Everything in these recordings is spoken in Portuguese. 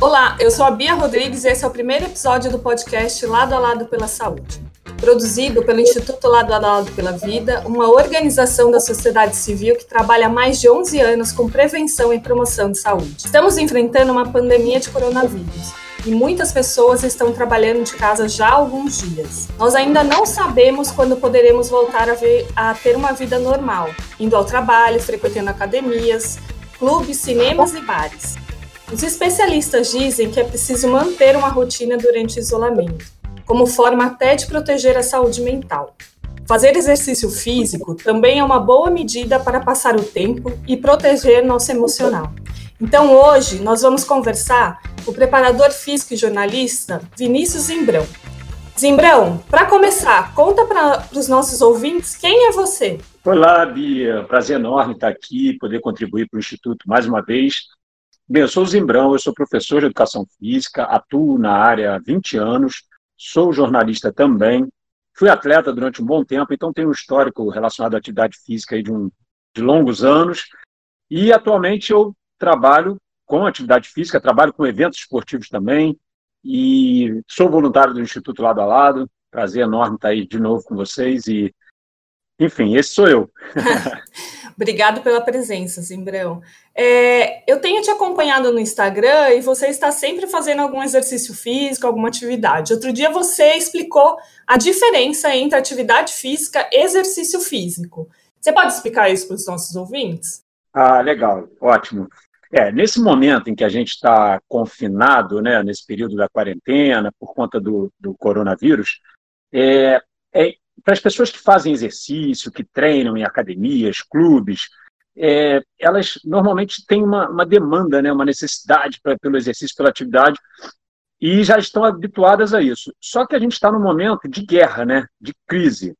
Olá, eu sou a Bia Rodrigues e esse é o primeiro episódio do podcast Lado a Lado pela Saúde. Produzido pelo Instituto Lado a Lado pela Vida, uma organização da sociedade civil que trabalha há mais de 11 anos com prevenção e promoção de saúde. Estamos enfrentando uma pandemia de coronavírus e muitas pessoas estão trabalhando de casa já há alguns dias. Nós ainda não sabemos quando poderemos voltar a, ver, a ter uma vida normal, indo ao trabalho, frequentando academias, clubes, cinemas e bares. Os especialistas dizem que é preciso manter uma rotina durante o isolamento, como forma até de proteger a saúde mental. Fazer exercício físico também é uma boa medida para passar o tempo e proteger nosso emocional. Então hoje nós vamos conversar com o preparador físico e jornalista Vinícius Zimbrão. Zimbrão, para começar, conta para os nossos ouvintes quem é você. Olá, Bia. Prazer enorme estar aqui, poder contribuir para o Instituto mais uma vez. Bem, eu sou o Zimbrão, eu sou professor de educação física, atuo na área há 20 anos, sou jornalista também, fui atleta durante um bom tempo, então tenho um histórico relacionado à atividade física de, um, de longos anos, e atualmente eu trabalho com atividade física, trabalho com eventos esportivos também, e sou voluntário do Instituto Lado a Lado, prazer enorme estar aí de novo com vocês, e enfim, esse sou eu. Obrigado pela presença, Zimbrão. É, eu tenho te acompanhado no Instagram e você está sempre fazendo algum exercício físico, alguma atividade. Outro dia você explicou a diferença entre atividade física e exercício físico. Você pode explicar isso para os nossos ouvintes? Ah, legal, ótimo. É, nesse momento em que a gente está confinado, né, nesse período da quarentena, por conta do, do coronavírus, é, é para as pessoas que fazem exercício, que treinam em academias, clubes, é, elas normalmente têm uma, uma demanda, né, uma necessidade pra, pelo exercício, pela atividade, e já estão habituadas a isso. Só que a gente está num momento de guerra, né, de crise.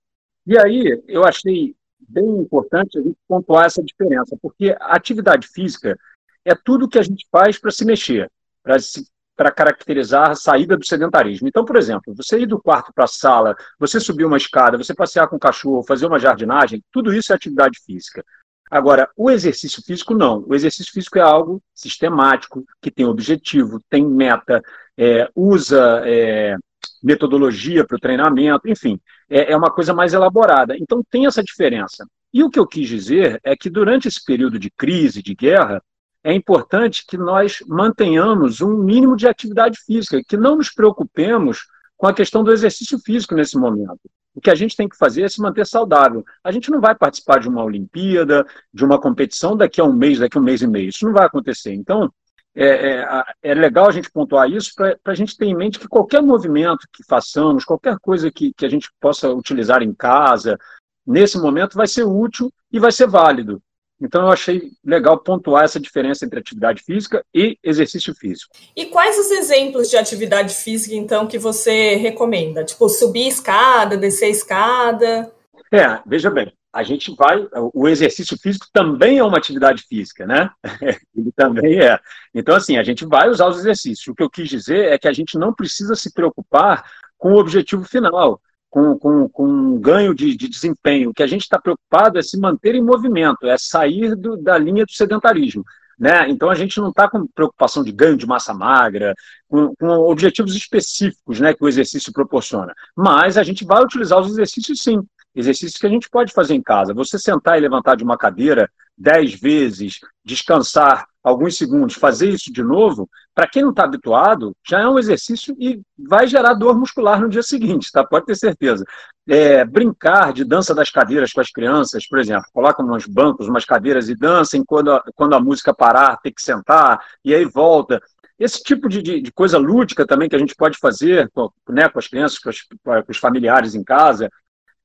E aí eu achei bem importante a gente pontuar essa diferença, porque a atividade física é tudo que a gente faz para se mexer, para se para caracterizar a saída do sedentarismo. Então, por exemplo, você ir do quarto para a sala, você subir uma escada, você passear com o cachorro, fazer uma jardinagem, tudo isso é atividade física. Agora, o exercício físico não. O exercício físico é algo sistemático, que tem objetivo, tem meta, é, usa é, metodologia para o treinamento, enfim, é, é uma coisa mais elaborada. Então, tem essa diferença. E o que eu quis dizer é que durante esse período de crise, de guerra, é importante que nós mantenhamos um mínimo de atividade física, que não nos preocupemos com a questão do exercício físico nesse momento. O que a gente tem que fazer é se manter saudável. A gente não vai participar de uma Olimpíada, de uma competição daqui a um mês, daqui a um mês e meio. Isso não vai acontecer. Então, é, é, é legal a gente pontuar isso para a gente ter em mente que qualquer movimento que façamos, qualquer coisa que, que a gente possa utilizar em casa, nesse momento vai ser útil e vai ser válido. Então, eu achei legal pontuar essa diferença entre atividade física e exercício físico. E quais os exemplos de atividade física, então, que você recomenda? Tipo, subir escada, descer escada? É, veja bem, a gente vai. O exercício físico também é uma atividade física, né? Ele também é. Então, assim, a gente vai usar os exercícios. O que eu quis dizer é que a gente não precisa se preocupar com o objetivo final com, com, com um ganho de, de desempenho. O que a gente está preocupado é se manter em movimento, é sair do, da linha do sedentarismo. Né? Então a gente não está com preocupação de ganho de massa magra, com, com, objetivos específicos né, que o exercício proporciona. Mas a gente vai utilizar os exercícios sim. Exercícios que a gente pode fazer em casa. Você sentar e levantar de uma cadeira dez vezes, descansar alguns segundos, fazer isso de novo, para quem não está habituado, já é um exercício e vai gerar dor muscular no dia seguinte, tá? Pode ter certeza. É, brincar de dança das cadeiras com as crianças, por exemplo, colocam nos bancos umas cadeiras e dancem quando a, quando a música parar, tem que sentar, e aí volta. Esse tipo de, de, de coisa lúdica também que a gente pode fazer né, com as crianças, com, as, com os familiares em casa,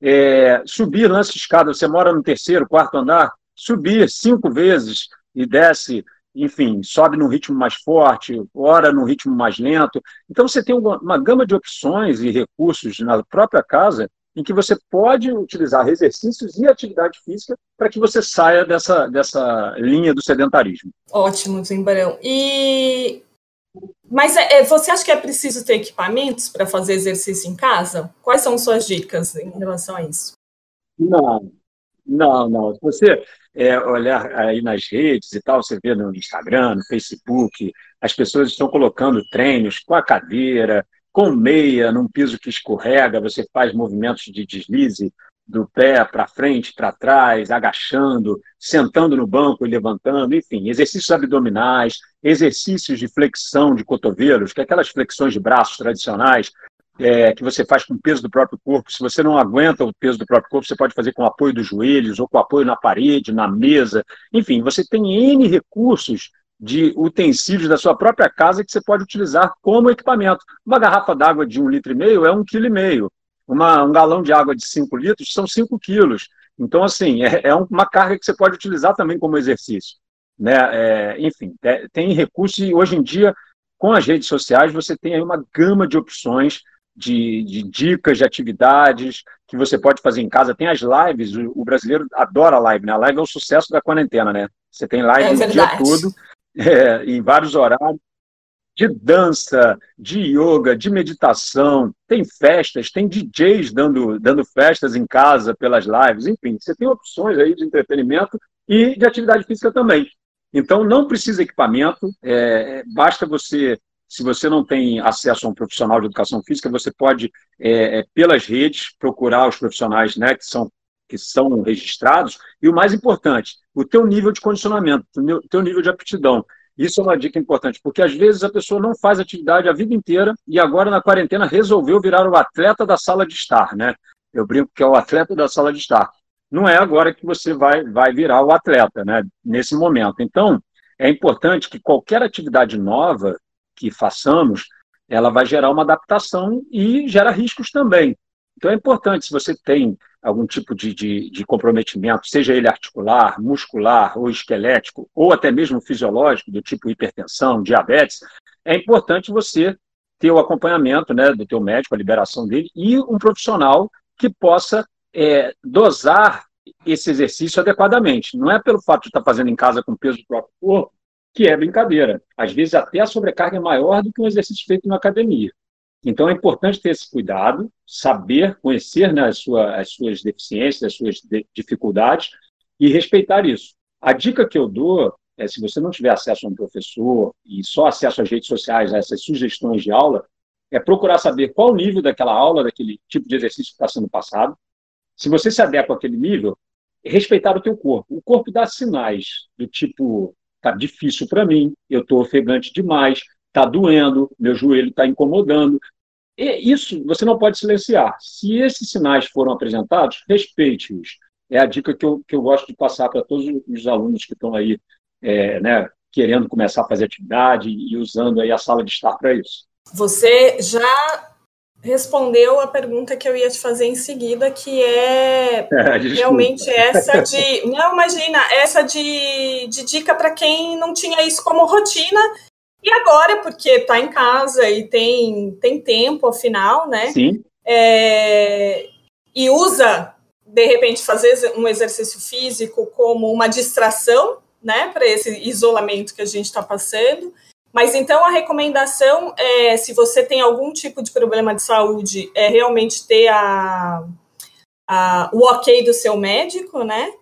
é, subir lance de escada, você mora no terceiro, quarto andar, subir cinco vezes e desce, enfim, sobe num ritmo mais forte, ora num ritmo mais lento. Então você tem uma, uma gama de opções e recursos na própria casa em que você pode utilizar exercícios e atividade física para que você saia dessa, dessa linha do sedentarismo. Ótimo, Zimbarão. E mas é, é, você acha que é preciso ter equipamentos para fazer exercício em casa? Quais são suas dicas em relação a isso? Não, não, não. Se você é, olhar aí nas redes e tal, você vê no Instagram, no Facebook, as pessoas estão colocando treinos com a cadeira, com meia, num piso que escorrega, você faz movimentos de deslize do pé para frente, para trás, agachando, sentando no banco e levantando, enfim, exercícios abdominais, exercícios de flexão de cotovelos, que é aquelas flexões de braços tradicionais é, que você faz com o peso do próprio corpo. Se você não aguenta o peso do próprio corpo, você pode fazer com apoio dos joelhos ou com apoio na parede, na mesa. Enfim, você tem N recursos de utensílios da sua própria casa que você pode utilizar como equipamento. Uma garrafa d'água de um litro e meio é um quilo e meio. Uma, um galão de água de 5 litros são 5 quilos. Então, assim, é, é, uma carga que você pode utilizar também como exercício. Né? É, enfim, é, tem recursos e hoje em dia, com as redes sociais, você tem aí uma gama de opções de, de, dicas, de atividades que você pode fazer em casa. Tem as lives, o, o, brasileiro adora live, né? A live é o sucesso da quarentena, né? Você tem live é o dia todo, é, em vários horários de dança, de yoga, de meditação, tem festas, tem DJs dando, dando festas em casa pelas lives, enfim, você tem opções aí de entretenimento e de atividade física também. Então, não precisa equipamento, é, basta você, se você não tem acesso a um profissional de educação física, você pode, é, é pelas redes, procurar os profissionais né, que são que são registrados, e o mais importante, o teu nível de condicionamento, o teu nível de aptidão. Isso é uma dica importante, porque às vezes a pessoa não faz atividade a vida inteira e agora na quarentena resolveu virar o atleta da sala de estar, né? Eu brinco que é o atleta da sala de estar. Não é agora que você vai, vai virar o atleta, né? Nesse momento. Então, é importante que qualquer atividade nova que façamos, ela vai gerar uma adaptação e gera riscos também. Então é importante, se você tem algum tipo de, de, de, comprometimento, seja ele articular, muscular ou esquelético, ou até mesmo fisiológico, do tipo hipertensão, diabetes, é importante você ter o acompanhamento né, do teu médico, a liberação dele, e um profissional que possa é, dosar esse exercício adequadamente. Não é pelo fato de estar fazendo em casa com peso do próprio corpo que é brincadeira. Às vezes até a sobrecarga é maior do que um exercício feito na academia. Então é importante ter esse cuidado, saber, conhecer né, as, sua, as suas deficiências, as suas de, dificuldades e respeitar isso. A dica que eu dou é, se você não tiver acesso a um professor e só acesso às redes sociais, a essas sugestões de aula, é procurar saber qual o nível daquela aula, daquele tipo de exercício que está sendo passado. Se você se adequa àquele nível, respeitar o teu corpo. O corpo dá sinais do tipo, tá difícil para mim, eu estou ofegante demais, está doendo, meu joelho está incomodando. E isso você não pode silenciar. Se esses sinais foram apresentados, respeite-os. É a dica que eu, que eu gosto de passar para todos os alunos que estão aí é, né, querendo começar a fazer atividade e usando aí a sala de estar para isso. Você já respondeu a pergunta que eu ia te fazer em seguida, que é, é realmente essa de. Não, imagina, essa de, de dica para quem não tinha isso como rotina e agora, porque está em casa e tem, tem tempo, afinal, né? Sim. É, e usa, de repente, fazer um exercício físico como uma distração, né? Para esse isolamento que a gente está passando. Mas então a recomendação é, se você tem algum tipo de problema de saúde, é realmente ter a, a, o ok do seu médico, né?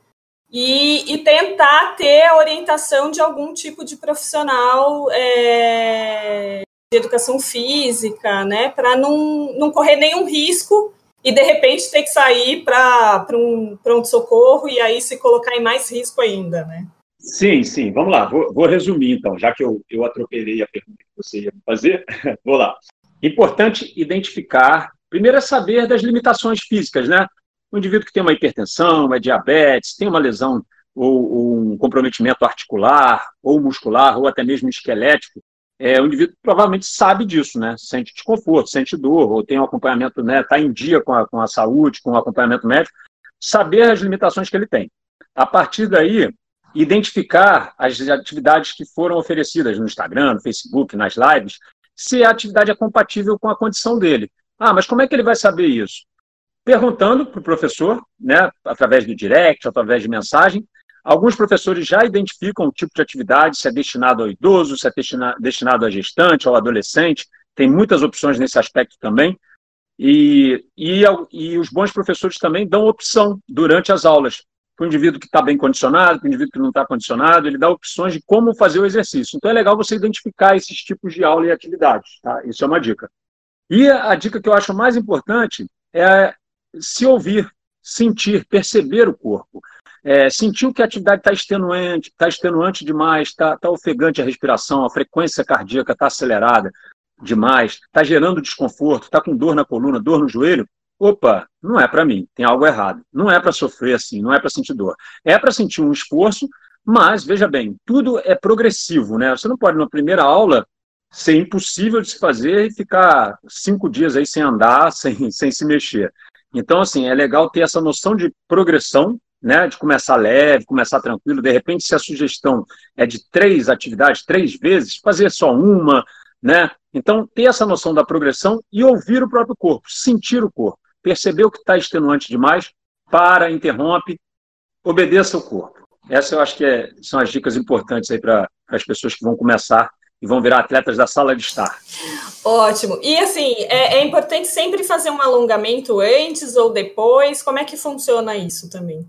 e, e, tentar ter a orientação de algum tipo de profissional é, de educação física, né, para não, não correr nenhum risco e de repente ter que sair para um pronto-socorro e aí se colocar em mais risco ainda, né? Sim, sim, vamos lá, vou, vou resumir então, já que eu, eu atropelei a pergunta que você ia fazer, vou lá. Importante identificar, primeiro é saber das limitações físicas, né? O indivíduo que tem uma hipertensão, é diabetes, tem uma lesão ou, ou um comprometimento articular, ou muscular, ou até mesmo esquelético, é, o indivíduo provavelmente sabe disso, né? Sente desconforto, sente dor, ou tem um acompanhamento, né? Está em dia com a, com a saúde, com o acompanhamento médico, saber as limitações que ele tem. A partir daí, identificar as atividades que foram oferecidas no Instagram, no Facebook, nas lives, se a atividade é compatível com a condição dele. Ah, mas como é que ele vai saber isso? perguntando para o professor, né, através do direct, através de mensagem. Alguns professores já identificam o tipo de atividade, se é destinado ao idoso, se é destinado a gestante, ao adolescente. Tem muitas opções nesse aspecto também. E, e, e os bons professores também dão opção durante as aulas. Para o indivíduo que está bem condicionado, para o indivíduo que não está condicionado, ele dá opções de como fazer o exercício. Então é legal você identificar esses tipos de aula e atividades. Tá? Isso é uma dica. E a, dica que eu acho mais importante é se ouvir, sentir, perceber o corpo. É, sentiu que a atividade está extenuante, está extenuante demais, está tá ofegante a respiração, a frequência cardíaca está acelerada demais, está gerando desconforto, está com dor na coluna, dor no joelho, opa, não é para mim, tem algo errado. Não é para sofrer assim, não é para sentir dor. É para sentir um esforço, mas veja bem, tudo é progressivo, né? Você não pode na primeira aula ser impossível de se fazer e ficar cinco dias aí sem andar, sem, sem se mexer. Então, assim, é legal ter essa noção de progressão, né, de começar leve, começar tranquilo. De repente, se a sugestão é de três atividades, três vezes, fazer só uma, né? Então, ter essa noção da progressão e ouvir o próprio corpo, sentir o corpo, perceber o que está extenuante demais, para, interrompe, obedeça o corpo. Essa eu acho que é, são as dicas importantes aí para as pessoas que vão começar e vão virar atletas da sala de estar. Ótimo. E assim, é, é, importante sempre fazer um alongamento antes ou depois. Como é que funciona isso também?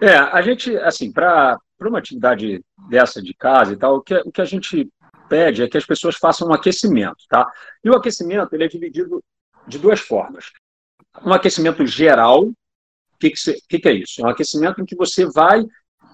É, a gente, assim, para uma atividade dessa de casa e tal, o que, o que a gente pede é que as pessoas façam um aquecimento, tá? E o aquecimento ele é dividido de duas formas. Um aquecimento geral, o que, que, que, é isso? É um aquecimento em que você vai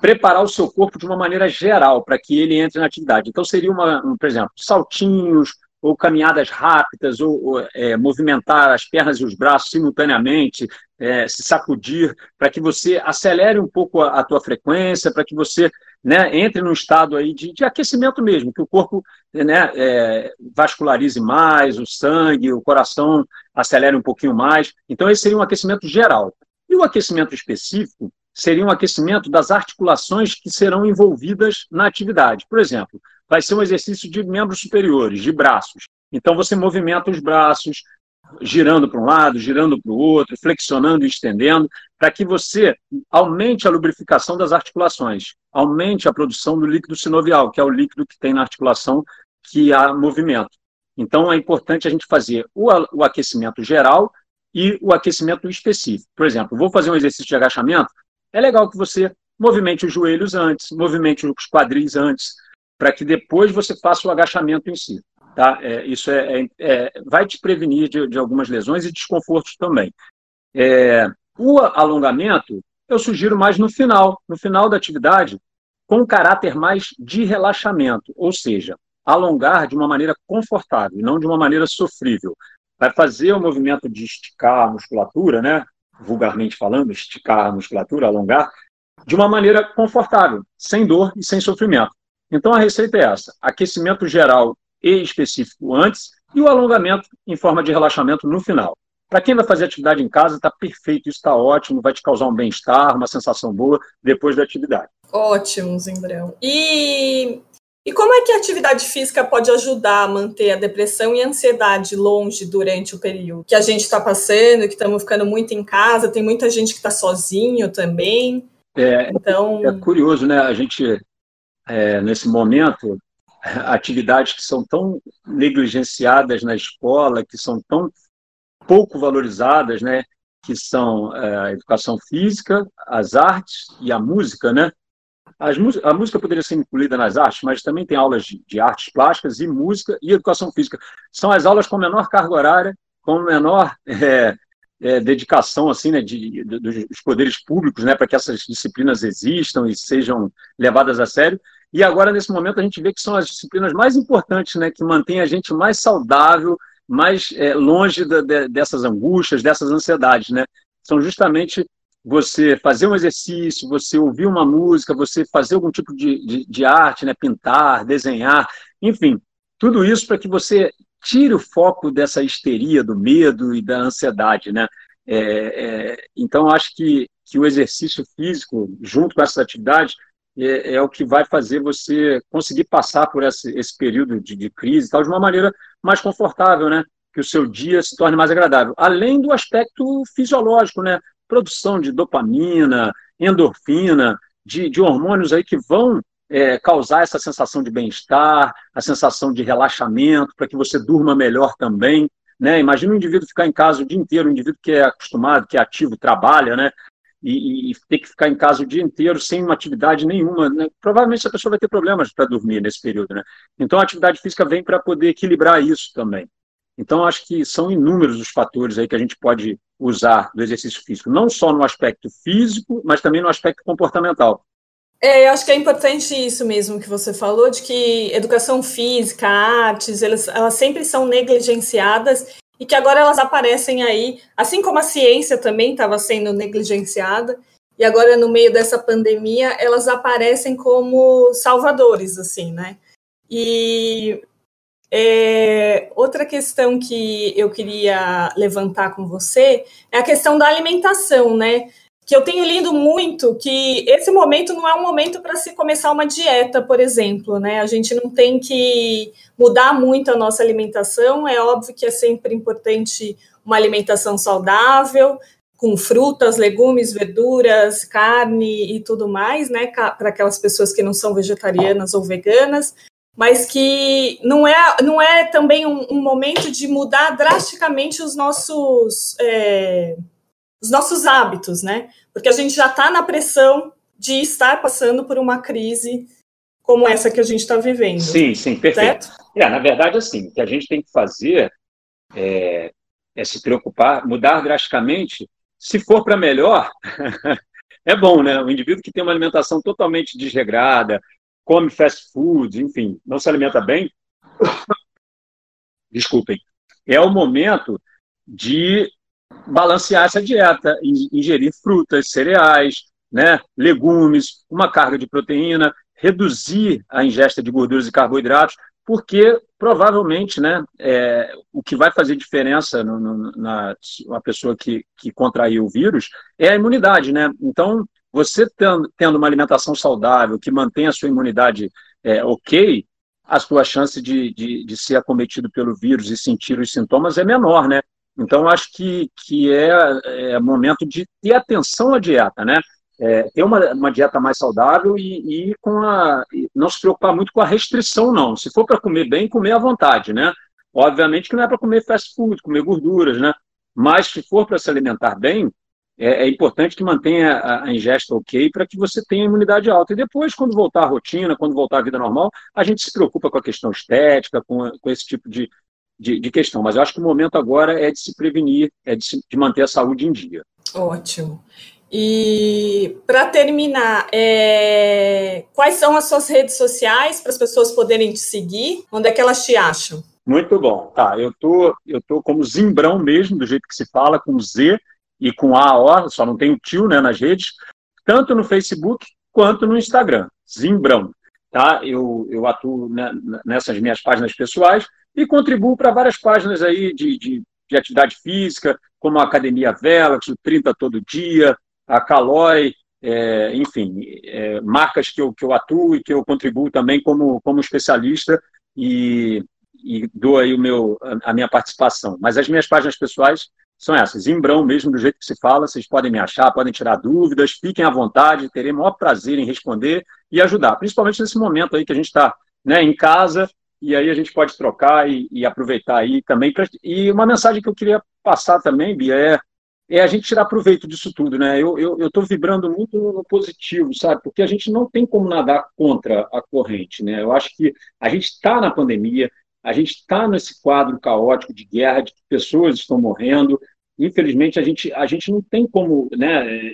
preparar o seu corpo de uma maneira geral para que ele entre na atividade. Então, seria, uma, um, por exemplo, saltinhos, ou caminhadas rápidas, ou, ou é, movimentar as pernas e os braços simultaneamente, é, se sacudir, para que você acelere um pouco a, a tua frequência, para que você né, entre num estado aí de, de aquecimento mesmo, que o corpo né, é, vascularize mais, o sangue, o coração acelere um pouquinho mais. Então, esse seria um aquecimento geral. E o aquecimento específico seria um aquecimento das articulações que serão envolvidas na atividade. Por exemplo, vai ser um exercício de membros superiores, de braços. Então, você movimenta os braços, girando para um lado, girando para o outro, flexionando e estendendo, para que você aumente a lubrificação das articulações, aumente a produção do líquido sinovial, que é o líquido que tem na articulação que há movimento. Então, é importante a gente fazer o aquecimento geral e o aquecimento específico. Por exemplo, vou fazer um exercício de agachamento, é legal que você movimente os joelhos antes, movimente os quadris antes, para que depois você faça o agachamento em si. Tá? É, isso é, é, é, vai te prevenir de, de, algumas lesões e desconfortos também. É, o alongamento, eu sugiro mais no final, no final da atividade, com caráter mais de relaxamento, ou seja, alongar de uma maneira confortável, não de uma maneira sofrível. Vai fazer o movimento de esticar a musculatura, né? vulgarmente falando, esticar a musculatura, alongar, de uma maneira confortável, sem dor e sem sofrimento. Então a receita é essa: aquecimento geral e específico antes e o alongamento em forma de relaxamento no final. Para quem vai fazer atividade em casa, está perfeito, isso está ótimo, vai te causar um bem-estar, uma sensação boa depois da atividade. Ótimo, Zimbrão. E, e como é que a atividade física pode ajudar a manter a depressão e a ansiedade longe durante o período que a gente está passando, que estamos ficando muito em casa, tem muita gente que está sozinho também. É, então... é curioso, né? A gente é, nesse momento, atividades que são tão negligenciadas na escola, que são tão pouco valorizadas, né? que são é, a educação física, as artes e a música, né? As, a música poderia ser incluída nas artes, mas também tem aulas de, de, artes plásticas e música e educação física. São as aulas com menor carga horária, com menor é, é, dedicação assim, né, de, de, dos poderes públicos né, para que essas disciplinas existam e sejam levadas a sério. E agora, nesse momento, a gente vê que são as disciplinas mais importantes, né, que mantêm a gente mais saudável, mais é, longe da, de, dessas angústias, dessas ansiedades. Né? São justamente você fazer um exercício, você ouvir uma música, você fazer algum tipo de, de, de arte, né? pintar, desenhar, enfim, tudo isso para que você tire o foco dessa histeria, do medo e da ansiedade. Né? É, é, então, acho que, que o exercício físico, junto com essas atividades, é, é, o que vai fazer você conseguir passar por esse, esse período de, de crise tal, de uma maneira mais confortável, né? Que o seu dia se torne mais agradável. Além do aspecto fisiológico, né? Produção de dopamina, endorfina, de, de hormônios aí que vão é, causar essa sensação de bem-estar, a sensação de relaxamento, para que você durma melhor também. Né? Imagina um indivíduo ficar em casa o dia inteiro, um indivíduo que é acostumado, que é ativo, trabalha, né? E, e ter que ficar em casa o dia inteiro sem uma atividade nenhuma. Né? Provavelmente essa pessoa vai ter problemas para dormir nesse período. Né? Então a atividade física vem para poder equilibrar isso também. Então, acho que são inúmeros os fatores aí que a gente pode usar do exercício físico, não só no aspecto físico, mas também no aspecto comportamental. É, eu acho que é importante isso mesmo que você falou, de que educação física, artes, elas, elas sempre são negligenciadas e que agora elas aparecem aí, assim como a ciência também estava sendo negligenciada, e agora no meio dessa pandemia elas aparecem como salvadores, assim, né? E é, outra questão que eu queria levantar com você é a questão da alimentação, né? Que eu tenho lido muito que esse momento não é um momento para se começar uma dieta, por exemplo, né? A gente não tem que mudar muito a nossa alimentação. É óbvio que é sempre importante uma alimentação saudável, com frutas, legumes, verduras, carne e tudo mais, né? Para aquelas pessoas que não são vegetarianas ou veganas, mas que não é, não é também um, um momento de mudar drasticamente os nossos. É, os nossos hábitos, né? Porque a gente já está na pressão de estar passando por uma crise como essa que a gente está vivendo. Sim, sim, perfeito. Certo? É, na verdade, assim, o que a gente tem que fazer é, é se preocupar, mudar drasticamente. Se for para melhor, é bom, né? O indivíduo que tem uma alimentação totalmente desregrada, come fast food, enfim, não se alimenta bem, desculpem, é o momento de balancear essa dieta, ingerir frutas, cereais, né, legumes, uma carga de proteína, reduzir a ingesta de gorduras e carboidratos, porque provavelmente né, é, o que vai fazer diferença no, no, na uma pessoa que, que contraiu o vírus é a imunidade. Né? Então, você tendo, tendo uma alimentação saudável, que mantém a sua imunidade é, ok, a sua chance de, de, de ser acometido pelo vírus e sentir os sintomas é menor, né? Então, acho que, que é, é momento de ter atenção à dieta, né? É, ter uma, uma dieta mais saudável e, e com a, não se preocupar muito com a restrição, não. Se for para comer bem, comer à vontade, né? Obviamente que não é para comer fast food, comer gorduras, né? Mas se for para se alimentar bem, é, é, importante que mantenha a, a ingesta ok para que você tenha imunidade alta. E depois, quando voltar à rotina, quando voltar à vida normal, a gente se preocupa com a questão estética, com, com esse tipo de, de, de, questão. Mas eu acho que o momento agora é de se prevenir, é de, se, de manter a saúde em dia. Ótimo. E para terminar, é... quais são as suas redes sociais para as pessoas poderem te seguir? Onde é que elas te acham? Muito bom. Tá, eu tô, eu tô como Zimbrão mesmo, do jeito que se fala, com Z e com A, só não tem o tio né, nas redes, tanto no Facebook quanto no Instagram. Zimbrão. Tá? Eu, eu atuo né, nessas minhas páginas pessoais e contribuo para várias páginas aí de, de, de, atividade física, como a Academia Velox, o 30 Todo Dia, a Calói, é, enfim, é, marcas que eu, que eu atuo e que eu contribuo também como, como especialista e, e dou aí o meu, a, a minha participação. Mas as minhas páginas pessoais são essas, Imbrão mesmo, do jeito que se fala, vocês podem me achar, podem tirar dúvidas, fiquem à vontade, terei o maior prazer em responder e ajudar, principalmente nesse momento aí que a gente está né, em casa e aí a gente pode trocar e, e aproveitar aí também. Pra, e uma mensagem que eu queria passar também, Bia, é, é a gente tirar proveito disso tudo, né? Eu estou vibrando muito no positivo, sabe? Porque a gente não tem como nadar contra a corrente, né? Eu acho que a gente está na pandemia, a gente está nesse quadro caótico de guerra, de que pessoas estão morrendo. Infelizmente, a gente, a gente não tem como né,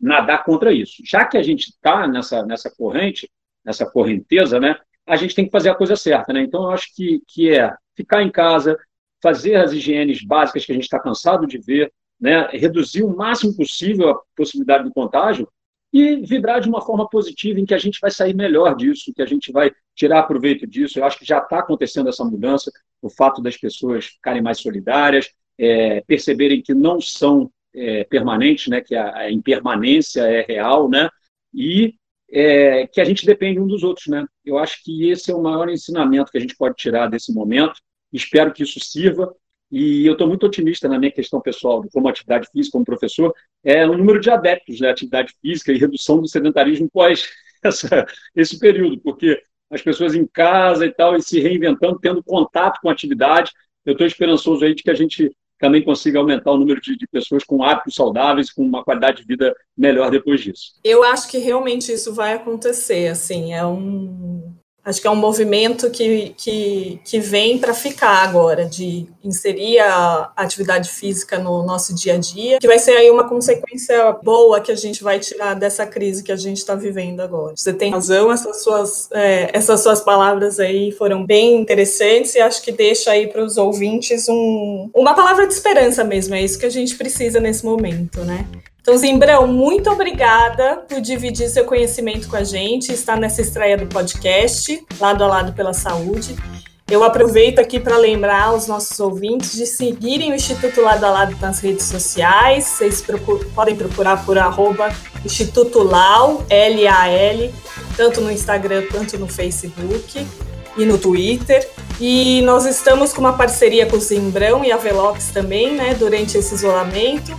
nadar contra isso. Já que a gente está nessa, nessa corrente, nessa correnteza, né? A gente tem que fazer a coisa certa, né? Então, eu acho que, que é ficar em casa, fazer as higienes básicas que a gente está cansado de ver, né? reduzir o máximo possível a possibilidade do contágio e vibrar de uma forma positiva em que a gente vai sair melhor disso, que a gente vai tirar proveito disso. Eu acho que já está acontecendo essa mudança, o fato das pessoas ficarem mais solidárias, é, perceberem que não são é, permanentes, né? que a, a impermanência é real, né? e é, que a gente depende um dos outros, né? Eu acho que esse é o maior ensinamento que a gente pode tirar desse momento. Espero que isso sirva. E eu estou muito otimista na minha questão pessoal, como atividade física, como professor, é o número de adeptos da né? atividade física e redução do sedentarismo pós essa, esse período, porque as pessoas em casa e tal, e se reinventando, tendo contato com a atividade, eu estou esperançoso aí de que a gente também consiga aumentar o número de, de, pessoas com hábitos saudáveis, com uma qualidade de vida melhor depois disso. Eu acho que realmente isso vai acontecer, assim, é um Acho que é um movimento que, que, que vem para ficar agora, de inserir a atividade física no nosso dia a dia, que vai ser aí uma consequência boa que a gente vai tirar dessa crise que a gente está vivendo agora. Você tem razão, essas suas, é, essas suas palavras aí foram bem interessantes e acho que deixa aí para os ouvintes um, uma palavra de esperança mesmo, é isso que a gente precisa nesse momento, né? Então, Zimbrão, muito obrigada por dividir seu conhecimento com a gente, estar nessa estreia do podcast, lado a lado pela saúde. Eu aproveito aqui para lembrar os nossos ouvintes de seguirem o Instituto Lado a Lado nas redes sociais. Vocês podem procurar por arroba Instituto Lau, L-A-L, tanto no Instagram quanto no Facebook e no Twitter. E nós estamos com uma parceria com o Zimbrão e a Velox também, né, durante esse isolamento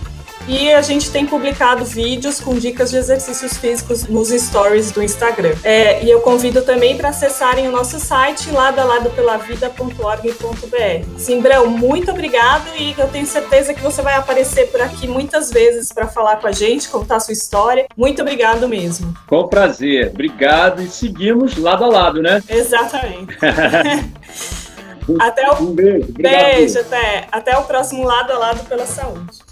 e a gente tem publicado vídeos com dicas de exercícios físicos nos stories do Instagram. É, e eu convido também para acessarem o nosso site ladaladopela.vida.org.br. Simbrão, muito obrigado e eu tenho certeza que você vai aparecer por aqui muitas vezes para falar com a gente, contar a sua história. Muito obrigado mesmo. Com prazer. Obrigado e seguimos lado a lado, né? Exatamente. até o... Um beijo. Obrigado. Beijo, até. Até o próximo lado a lado pela saúde.